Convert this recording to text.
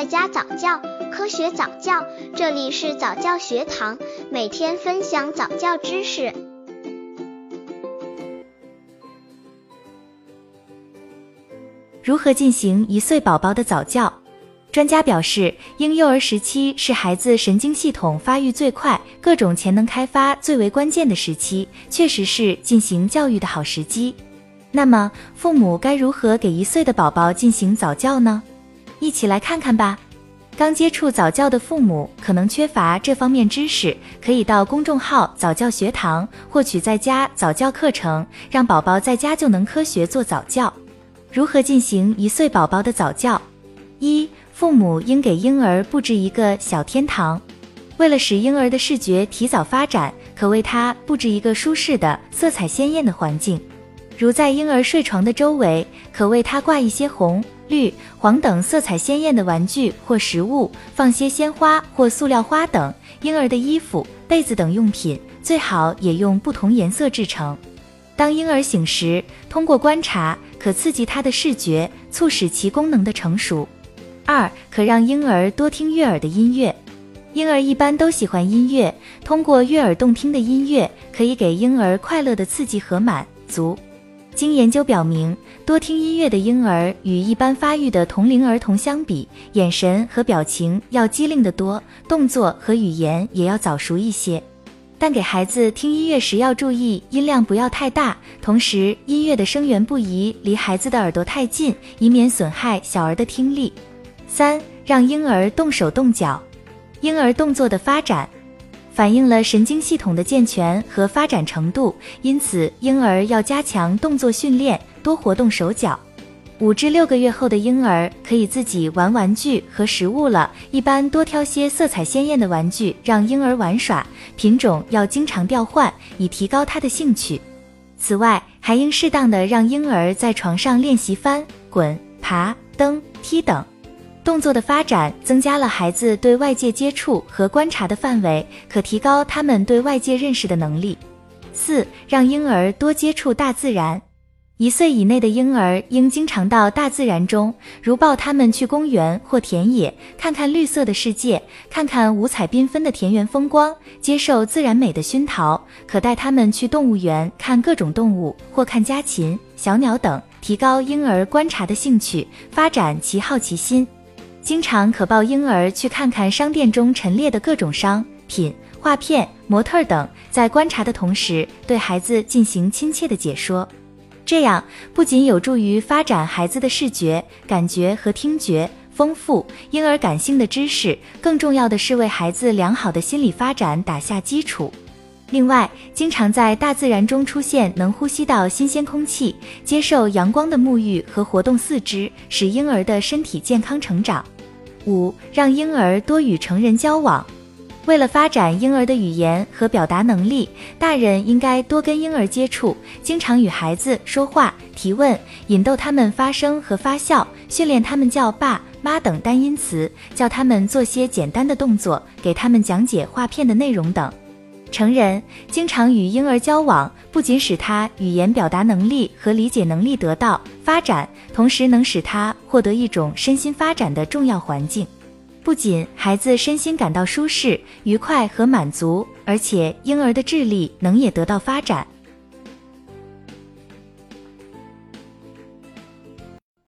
在家早教，科学早教，这里是早教学堂，每天分享早教知识。如何进行一岁宝宝的早教？专家表示，婴幼儿时期是孩子神经系统发育最快、各种潜能开发最为关键的时期，确实是进行教育的好时机。那么，父母该如何给一岁的宝宝进行早教呢？一起来看看吧。刚接触早教的父母可能缺乏这方面知识，可以到公众号早教学堂获取在家早教课程，让宝宝在家就能科学做早教。如何进行一岁宝宝的早教？一、父母应给婴儿布置一个小天堂，为了使婴儿的视觉提早发展，可为他布置一个舒适的、色彩鲜艳的环境。如在婴儿睡床的周围，可为他挂一些红、绿、黄等色彩鲜艳的玩具或食物，放些鲜花或塑料花等。婴儿的衣服、被子等用品最好也用不同颜色制成。当婴儿醒时，通过观察可刺激他的视觉，促使其功能的成熟。二、可让婴儿多听悦耳的音乐。婴儿一般都喜欢音乐，通过悦耳动听的音乐，可以给婴儿快乐的刺激和满足。经研究表明，多听音乐的婴儿与一般发育的同龄儿童相比，眼神和表情要机灵得多，动作和语言也要早熟一些。但给孩子听音乐时要注意音量不要太大，同时音乐的声源不宜离孩子的耳朵太近，以免损害小儿的听力。三、让婴儿动手动脚，婴儿动作的发展。反映了神经系统的健全和发展程度，因此婴儿要加强动作训练，多活动手脚。五至六个月后的婴儿可以自己玩玩具和食物了，一般多挑些色彩鲜艳的玩具让婴儿玩耍，品种要经常调换，以提高他的兴趣。此外，还应适当的让婴儿在床上练习翻、滚、爬、蹬、踢等。动作的发展增加了孩子对外界接触和观察的范围，可提高他们对外界认识的能力。四、让婴儿多接触大自然。一岁以内的婴儿应经常到大自然中，如抱他们去公园或田野，看看绿色的世界，看看五彩缤纷的田园风光，接受自然美的熏陶。可带他们去动物园看各种动物，或看家禽、小鸟等，提高婴儿观察的兴趣，发展其好奇心。经常可抱婴儿去看看商店中陈列的各种商品、画片、模特等，在观察的同时，对孩子进行亲切的解说，这样不仅有助于发展孩子的视觉、感觉和听觉，丰富婴儿感性的知识，更重要的是为孩子良好的心理发展打下基础。另外，经常在大自然中出现，能呼吸到新鲜空气、接受阳光的沐浴和活动四肢，使婴儿的身体健康成长。五、让婴儿多与成人交往。为了发展婴儿的语言和表达能力，大人应该多跟婴儿接触，经常与孩子说话、提问，引逗他们发声和发笑，训练他们叫爸妈等单音词，教他们做些简单的动作，给他们讲解画片的内容等。成人经常与婴儿交往，不仅使他语言表达能力和理解能力得到发展，同时能使他获得一种身心发展的重要环境。不仅孩子身心感到舒适、愉快和满足，而且婴儿的智力能也得到发展。